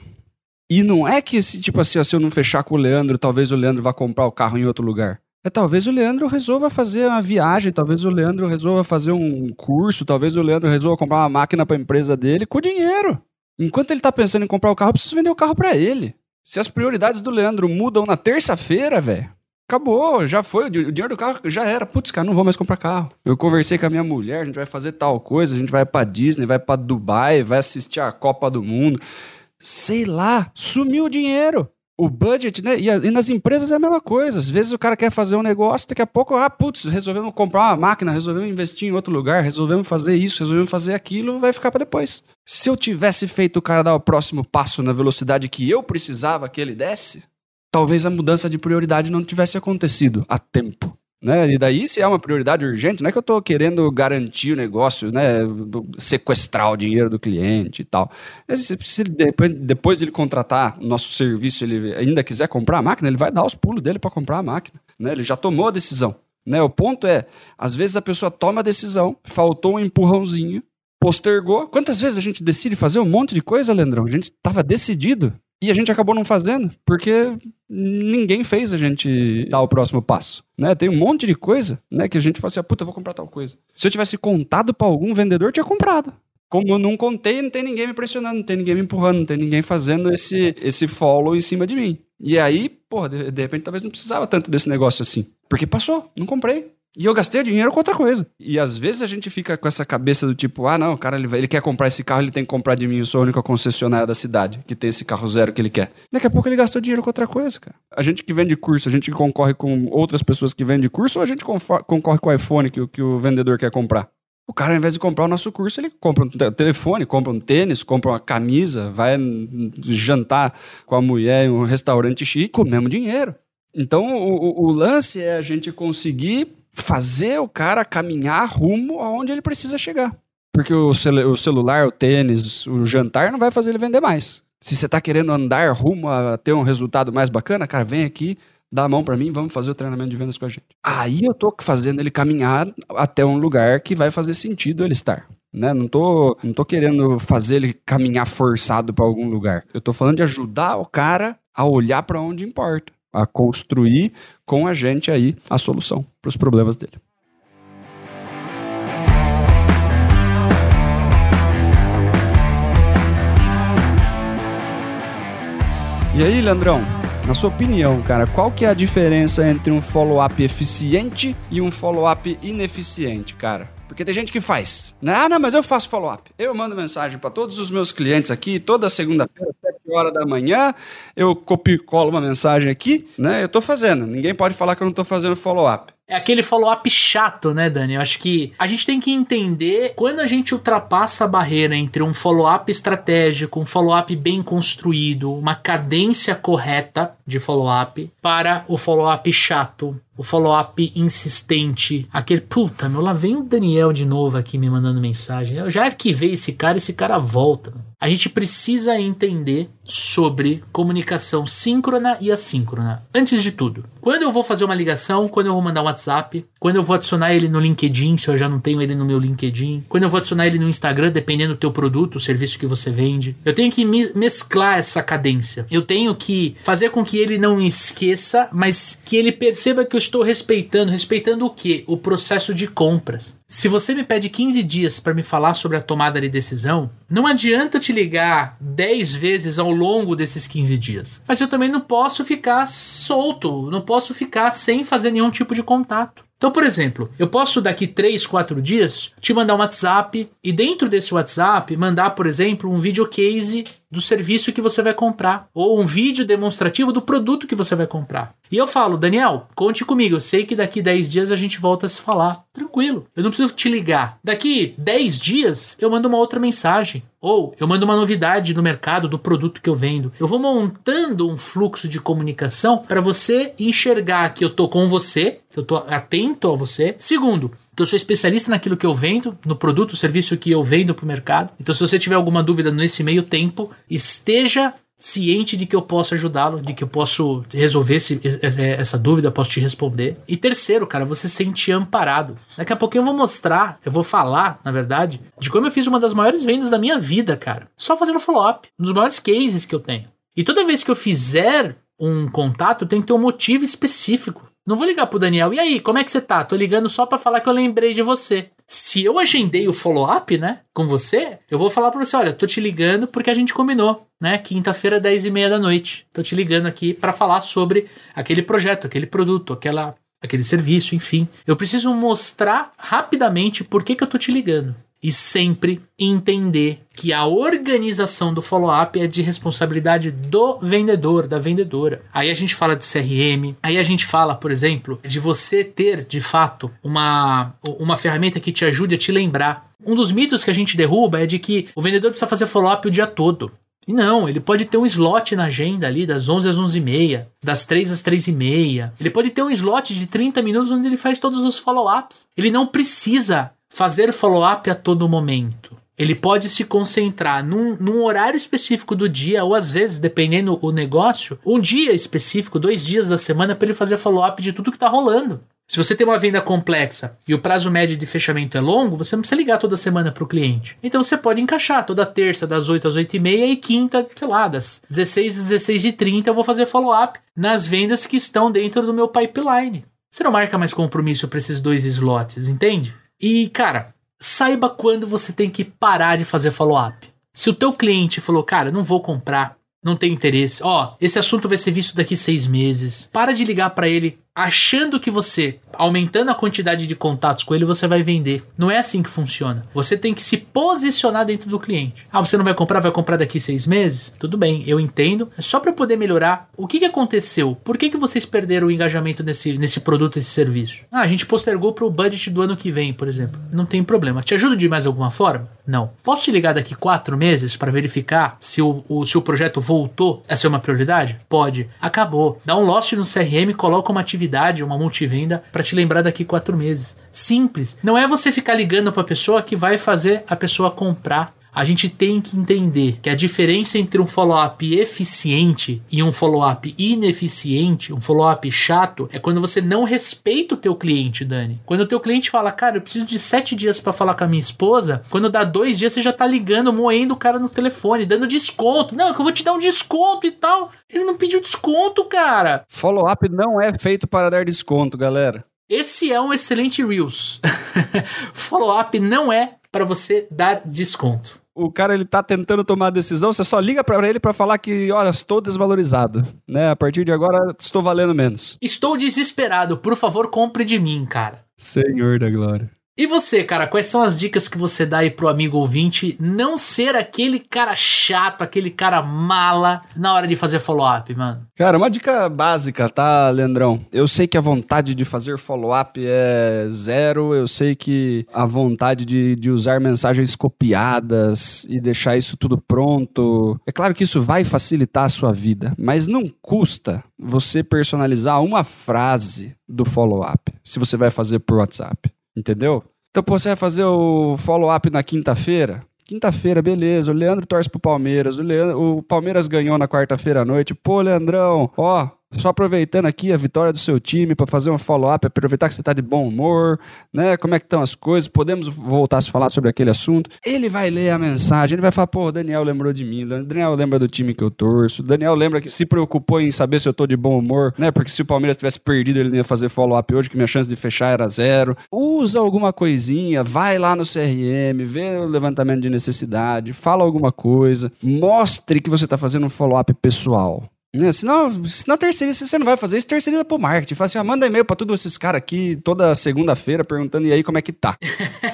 E não é que, tipo assim, se eu não fechar com o Leandro, talvez o Leandro vá comprar o carro em outro lugar. É, talvez o Leandro resolva fazer uma viagem, talvez o Leandro resolva fazer um curso, talvez o Leandro resolva comprar uma máquina para a empresa dele com dinheiro. Enquanto ele está pensando em comprar o carro, eu preciso vender o carro para ele. Se as prioridades do Leandro mudam na terça-feira, velho, acabou, já foi, o dinheiro do carro já era. Putz, cara, não vou mais comprar carro. Eu conversei com a minha mulher, a gente vai fazer tal coisa, a gente vai para Disney, vai para Dubai, vai assistir a Copa do Mundo. Sei lá, sumiu o dinheiro o budget, né? E, e, nas empresas é a mesma coisa. Às vezes o cara quer fazer um negócio, daqui a pouco, ah, putz, resolvemos comprar uma máquina, resolvemos investir em outro lugar, resolvemos fazer isso, resolvemos fazer aquilo, vai ficar para depois. Se eu tivesse feito o cara dar o próximo passo na velocidade que eu precisava que ele desse, talvez a mudança de prioridade não tivesse acontecido a tempo. Né? E daí, se é uma prioridade urgente, não é que eu estou querendo garantir o negócio, né? sequestrar o dinheiro do cliente e tal. Se, se depois, depois de ele contratar o nosso serviço, ele ainda quiser comprar a máquina, ele vai dar os pulos dele para comprar a máquina. Né? Ele já tomou a decisão. Né? O ponto é, às vezes a pessoa toma a decisão, faltou um empurrãozinho, postergou. Quantas vezes a gente decide fazer um monte de coisa, Leandrão? A gente estava decidido e a gente acabou não fazendo, porque ninguém fez a gente dar o próximo passo. Né? Tem um monte de coisa né, que a gente fala assim, ah, puta, vou comprar tal coisa. Se eu tivesse contado para algum vendedor, tinha comprado. Como eu não contei, não tem ninguém me pressionando, não tem ninguém me empurrando, não tem ninguém fazendo esse, esse follow em cima de mim. E aí, porra, de, de repente talvez não precisava tanto desse negócio assim. Porque passou, não comprei. E eu gastei dinheiro com outra coisa. E às vezes a gente fica com essa cabeça do tipo, ah, não, o cara ele, ele quer comprar esse carro, ele tem que comprar de mim, eu sou a única concessionária da cidade que tem esse carro zero que ele quer. Daqui a pouco ele gastou dinheiro com outra coisa, cara. A gente que vende curso, a gente concorre com outras pessoas que vendem curso, ou a gente concorre com o iPhone que, que o vendedor quer comprar? O cara, ao invés de comprar o nosso curso, ele compra um telefone, compra um tênis, compra uma camisa, vai jantar com a mulher em um restaurante chique com o mesmo dinheiro. Então, o, o, o lance é a gente conseguir fazer o cara caminhar rumo aonde ele precisa chegar. Porque o, cel o celular, o tênis, o jantar não vai fazer ele vender mais. Se você está querendo andar rumo a ter um resultado mais bacana, cara, vem aqui, dá a mão para mim, vamos fazer o treinamento de vendas com a gente. Aí eu tô fazendo ele caminhar até um lugar que vai fazer sentido ele estar. Né? Não tô, não tô querendo fazer ele caminhar forçado para algum lugar. Eu tô falando de ajudar o cara a olhar para onde importa a construir com a gente aí a solução para os problemas dele. E aí, Leandrão, na sua opinião, cara, qual que é a diferença entre um follow-up eficiente e um follow-up ineficiente, cara? Porque tem gente que faz, né? Ah, não, mas eu faço follow-up. Eu mando mensagem para todos os meus clientes aqui, toda segunda-feira, horas da manhã, eu copio e colo uma mensagem aqui, né? Eu tô fazendo. Ninguém pode falar que eu não tô fazendo follow-up. É aquele follow-up chato, né, Dani? Eu acho que a gente tem que entender quando a gente ultrapassa a barreira entre um follow-up estratégico, um follow-up bem construído, uma cadência correta de follow-up, para o follow-up chato, o follow-up insistente, aquele puta, meu, lá vem o Daniel de novo aqui me mandando mensagem. Eu já arquivei esse cara, esse cara volta. A gente precisa entender sobre comunicação síncrona e assíncrona. Antes de tudo, quando eu vou fazer uma ligação, quando eu vou mandar um WhatsApp, quando eu vou adicionar ele no LinkedIn, se eu já não tenho ele no meu LinkedIn, quando eu vou adicionar ele no Instagram, dependendo do teu produto, o serviço que você vende, eu tenho que mesclar essa cadência. Eu tenho que fazer com que ele não esqueça, mas que ele perceba que eu estou respeitando. Respeitando o quê? O processo de compras. Se você me pede 15 dias para me falar sobre a tomada de decisão, não adianta eu te ligar 10 vezes ao longo desses 15 dias. Mas eu também não posso ficar solto, não posso ficar sem fazer nenhum tipo de contato. Então, por exemplo, eu posso daqui 3, 4 dias te mandar um WhatsApp e dentro desse WhatsApp mandar, por exemplo, um videocase do serviço que você vai comprar ou um vídeo demonstrativo do produto que você vai comprar. E eu falo, Daniel, conte comigo, eu sei que daqui 10 dias a gente volta a se falar. Tranquilo, eu não preciso te ligar. Daqui 10 dias eu mando uma outra mensagem. Ou eu mando uma novidade no mercado do produto que eu vendo. Eu vou montando um fluxo de comunicação para você enxergar que eu tô com você, que eu tô atento a você. Segundo, que eu sou especialista naquilo que eu vendo, no produto, serviço que eu vendo para o mercado. Então, se você tiver alguma dúvida nesse meio tempo, esteja ciente de que eu posso ajudá-lo, de que eu posso resolver esse, essa dúvida, posso te responder. E terceiro, cara, você se sentir amparado. Daqui a pouquinho eu vou mostrar, eu vou falar, na verdade, de como eu fiz uma das maiores vendas da minha vida, cara. Só fazendo follow-up, um dos maiores cases que eu tenho. E toda vez que eu fizer um contato, tem que ter um motivo específico. Não vou ligar pro Daniel. E aí, como é que você tá? Tô ligando só para falar que eu lembrei de você. Se eu agendei o follow-up, né, com você, eu vou falar pra você, olha, tô te ligando porque a gente combinou, né, quinta-feira, 10 e meia da noite. Tô te ligando aqui para falar sobre aquele projeto, aquele produto, aquela, aquele serviço, enfim. Eu preciso mostrar rapidamente por que que eu tô te ligando e sempre entender que a organização do follow-up é de responsabilidade do vendedor, da vendedora. Aí a gente fala de CRM, aí a gente fala, por exemplo, de você ter de fato uma, uma ferramenta que te ajude a te lembrar. Um dos mitos que a gente derruba é de que o vendedor precisa fazer follow-up o dia todo. E não, ele pode ter um slot na agenda ali das 11 às 11 e meia, das 3 às 3 e meia. Ele pode ter um slot de 30 minutos onde ele faz todos os follow-ups. Ele não precisa fazer follow-up a todo momento. Ele pode se concentrar num, num, horário específico do dia, ou às vezes, dependendo do negócio, um dia específico, dois dias da semana, para ele fazer follow-up de tudo que está rolando. Se você tem uma venda complexa e o prazo médio de fechamento é longo, você não precisa ligar toda semana para o cliente. Então você pode encaixar toda terça, das 8 às 8 e meia, e quinta, sei lá, das 16 às 16 e 30, eu vou fazer follow-up nas vendas que estão dentro do meu pipeline. Você não marca mais compromisso para esses dois slots, entende? E, cara, saiba quando você tem que parar de fazer follow-up. Se o teu cliente falou, cara, não vou comprar, não tem interesse, ó, esse assunto vai ser visto daqui seis meses, para de ligar para ele achando que você, aumentando a quantidade de contatos com ele, você vai vender. Não é assim que funciona. Você tem que se posicionar dentro do cliente. Ah, você não vai comprar, vai comprar daqui seis meses? Tudo bem, eu entendo. É só para poder melhorar. O que, que aconteceu? Por que, que vocês perderam o engajamento nesse, nesse produto, nesse serviço? Ah, a gente postergou para o budget do ano que vem, por exemplo. Não tem problema. Te ajudo de mais alguma forma? Não. Posso te ligar daqui quatro meses para verificar se o, o, se o projeto voltou a ser uma prioridade? Pode. Acabou. Dá um lost no CRM, coloca uma atividade atividade, uma multivenda, para te lembrar daqui quatro meses. Simples. Não é você ficar ligando para a pessoa que vai fazer a pessoa comprar a gente tem que entender que a diferença entre um follow-up eficiente e um follow-up ineficiente, um follow-up chato, é quando você não respeita o teu cliente, Dani. Quando o teu cliente fala, cara, eu preciso de sete dias para falar com a minha esposa, quando dá dois dias você já tá ligando, moendo o cara no telefone, dando desconto. Não, que eu vou te dar um desconto e tal. Ele não pediu desconto, cara. Follow-up não é feito para dar desconto, galera. Esse é um excelente Reels. Follow-up não é para você dar desconto o cara ele tá tentando tomar a decisão, você só liga para ele para falar que, olha, estou desvalorizado, né? A partir de agora estou valendo menos. Estou desesperado, por favor, compre de mim, cara. Senhor da glória. E você, cara, quais são as dicas que você dá aí pro amigo ouvinte não ser aquele cara chato, aquele cara mala na hora de fazer follow-up, mano? Cara, uma dica básica, tá, Leandrão? Eu sei que a vontade de fazer follow-up é zero, eu sei que a vontade de, de usar mensagens copiadas e deixar isso tudo pronto. É claro que isso vai facilitar a sua vida, mas não custa você personalizar uma frase do follow-up se você vai fazer por WhatsApp. Entendeu? Então, pô, você vai fazer o follow-up na quinta-feira? Quinta-feira, beleza. O Leandro torce pro Palmeiras. O, Leandro, o Palmeiras ganhou na quarta-feira à noite. Pô, Leandrão, ó, só aproveitando aqui a vitória do seu time para fazer um follow-up, aproveitar que você está de bom humor, né? Como é que estão as coisas? Podemos voltar a falar sobre aquele assunto. Ele vai ler a mensagem, ele vai falar: pô, Daniel lembrou de mim, Daniel lembra do time que eu torço, Daniel lembra que se preocupou em saber se eu tô de bom humor, né? Porque se o Palmeiras tivesse perdido, ele não ia fazer follow-up hoje, que minha chance de fechar era zero. Usa alguma coisinha, vai lá no CRM, vê o levantamento de necessidade, fala alguma coisa, mostre que você está fazendo um follow-up pessoal. Né? Senão, senão terceiriza, você não vai fazer isso, terceiriza pro marketing. Fala assim, ah, manda e-mail pra todos esses caras aqui toda segunda-feira perguntando e aí como é que tá.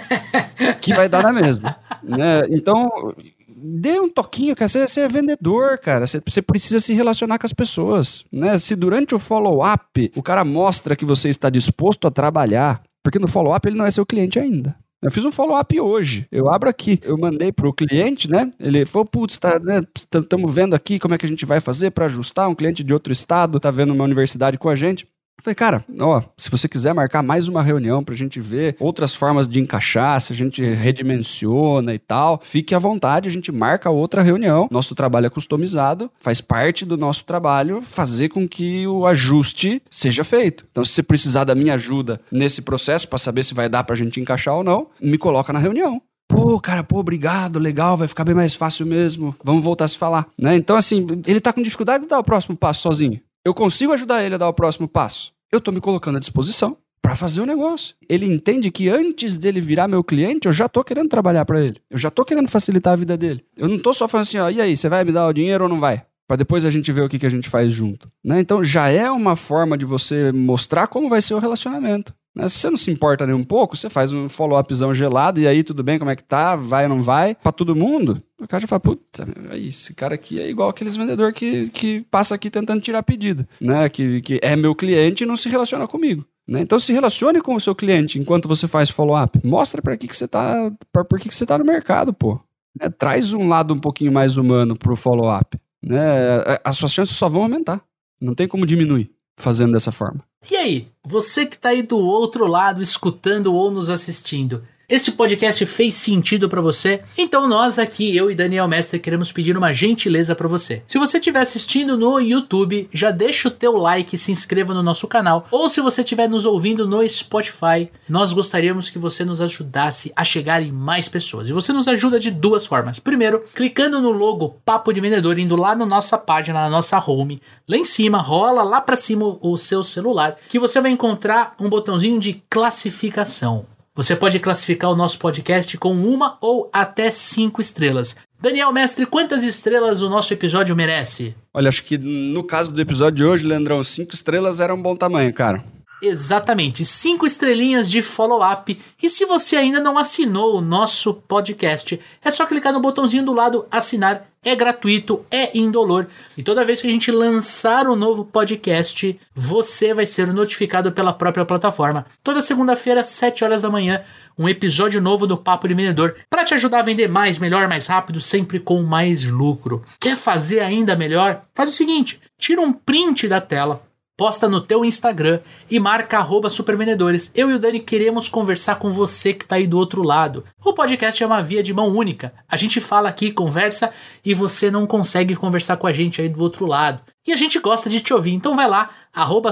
que vai dar na mesma. Né? Então, dê um toquinho, cara. Você, você é vendedor, cara. Você, você, precisa se relacionar com as pessoas. Né? Se durante o follow-up o cara mostra que você está disposto a trabalhar, porque no follow-up ele não é seu cliente ainda. Eu fiz um follow-up hoje. Eu abro aqui, eu mandei pro cliente, né? Ele falou: putz, tá, né? Estamos vendo aqui como é que a gente vai fazer para ajustar. Um cliente de outro estado tá vendo uma universidade com a gente. Falei, cara, ó, se você quiser marcar mais uma reunião pra gente ver outras formas de encaixar, se a gente redimensiona e tal, fique à vontade, a gente marca outra reunião. Nosso trabalho é customizado, faz parte do nosso trabalho fazer com que o ajuste seja feito. Então, se você precisar da minha ajuda nesse processo para saber se vai dar pra gente encaixar ou não, me coloca na reunião. Pô, cara, pô, obrigado, legal, vai ficar bem mais fácil mesmo. Vamos voltar a se falar, né? Então, assim, ele tá com dificuldade de dar o próximo passo sozinho eu consigo ajudar ele a dar o próximo passo. Eu estou me colocando à disposição para fazer o negócio. Ele entende que antes dele virar meu cliente, eu já estou querendo trabalhar para ele. Eu já estou querendo facilitar a vida dele. Eu não estou só falando assim, ó, e aí, você vai me dar o dinheiro ou não vai? Para depois a gente ver o que, que a gente faz junto. Né? Então já é uma forma de você mostrar como vai ser o relacionamento. Né? Se você não se importa nem um pouco, você faz um follow-upzão gelado, e aí tudo bem, como é que tá? Vai ou não vai? Para todo mundo. O cara já fala, puta, esse cara aqui é igual aqueles vendedores que, que passa aqui tentando tirar pedido, né? Que, que é meu cliente e não se relaciona comigo. Né? Então se relacione com o seu cliente enquanto você faz follow-up. Mostra para que, que você tá. Pra, por que, que você tá no mercado, pô. Né? Traz um lado um pouquinho mais humano pro follow-up. Né? As suas chances só vão aumentar. Não tem como diminuir fazendo dessa forma. E aí, você que está aí do outro lado escutando ou nos assistindo, este podcast fez sentido para você? Então nós aqui, eu e Daniel Mestre, queremos pedir uma gentileza para você. Se você estiver assistindo no YouTube, já deixa o teu like se inscreva no nosso canal. Ou se você estiver nos ouvindo no Spotify, nós gostaríamos que você nos ajudasse a chegar em mais pessoas. E você nos ajuda de duas formas. Primeiro, clicando no logo Papo de Vendedor, indo lá na nossa página, na nossa home, lá em cima, rola lá para cima o seu celular, que você vai encontrar um botãozinho de classificação. Você pode classificar o nosso podcast com uma ou até cinco estrelas. Daniel Mestre, quantas estrelas o nosso episódio merece? Olha, acho que no caso do episódio de hoje, Leandrão, cinco estrelas era um bom tamanho, cara. Exatamente, cinco estrelinhas de follow-up. E se você ainda não assinou o nosso podcast, é só clicar no botãozinho do lado assinar. É gratuito, é indolor. E toda vez que a gente lançar um novo podcast, você vai ser notificado pela própria plataforma. Toda segunda-feira, às 7 horas da manhã, um episódio novo do Papo de Vendedor para te ajudar a vender mais, melhor, mais rápido, sempre com mais lucro. Quer fazer ainda melhor? Faz o seguinte: tira um print da tela posta no teu Instagram e marca supervendedores. Eu e o Dani queremos conversar com você que está aí do outro lado. O podcast é uma via de mão única. A gente fala aqui, conversa e você não consegue conversar com a gente aí do outro lado. E a gente gosta de te ouvir, então vai lá,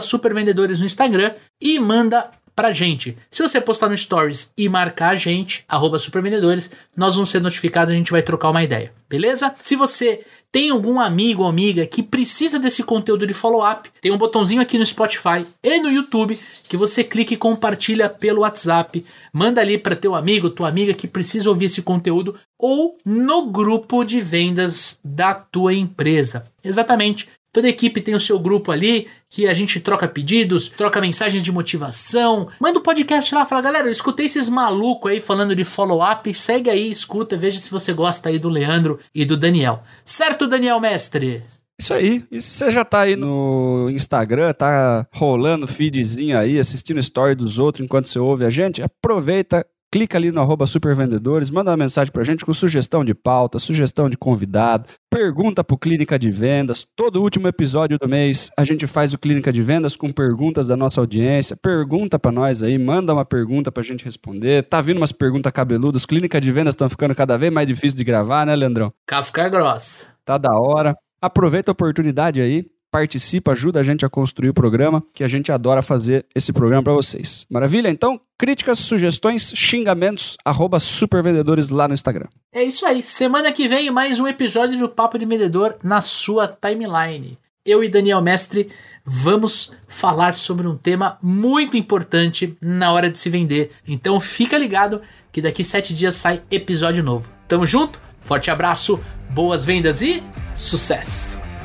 supervendedores no Instagram e manda pra gente. Se você postar no Stories e marcar a gente, supervendedores, nós vamos ser notificados e a gente vai trocar uma ideia, beleza? Se você tem algum amigo ou amiga que precisa desse conteúdo de follow-up, tem um botãozinho aqui no Spotify e no YouTube que você clica e compartilha pelo WhatsApp. Manda ali para teu amigo, tua amiga que precisa ouvir esse conteúdo ou no grupo de vendas da tua empresa. Exatamente. Toda equipe tem o seu grupo ali, que a gente troca pedidos, troca mensagens de motivação. Manda um podcast lá, fala, galera, eu escutei esses malucos aí falando de follow-up, segue aí, escuta, veja se você gosta aí do Leandro e do Daniel. Certo, Daniel Mestre? Isso aí. E se você já tá aí no Instagram, tá rolando feedzinho aí, assistindo story dos outros enquanto você ouve a gente, aproveita, clica ali no arroba supervendedores, manda uma mensagem pra gente com sugestão de pauta, sugestão de convidado, pergunta pro Clínica de Vendas. Todo último episódio do mês a gente faz o Clínica de Vendas com perguntas da nossa audiência. Pergunta pra nós aí, manda uma pergunta pra gente responder. Tá vindo umas perguntas cabeludas. Clínica de Vendas estão ficando cada vez mais difícil de gravar, né, Leandrão? Casca grossa. Tá da hora. Aproveita a oportunidade aí, participa, ajuda a gente a construir o programa, que a gente adora fazer esse programa para vocês. Maravilha? Então, críticas, sugestões, xingamentos, arroba supervendedores lá no Instagram. É isso aí. Semana que vem, mais um episódio do Papo de Vendedor na sua timeline. Eu e Daniel Mestre vamos falar sobre um tema muito importante na hora de se vender. Então fica ligado que daqui sete dias sai episódio novo. Tamo junto? Forte abraço, boas vendas e sucesso!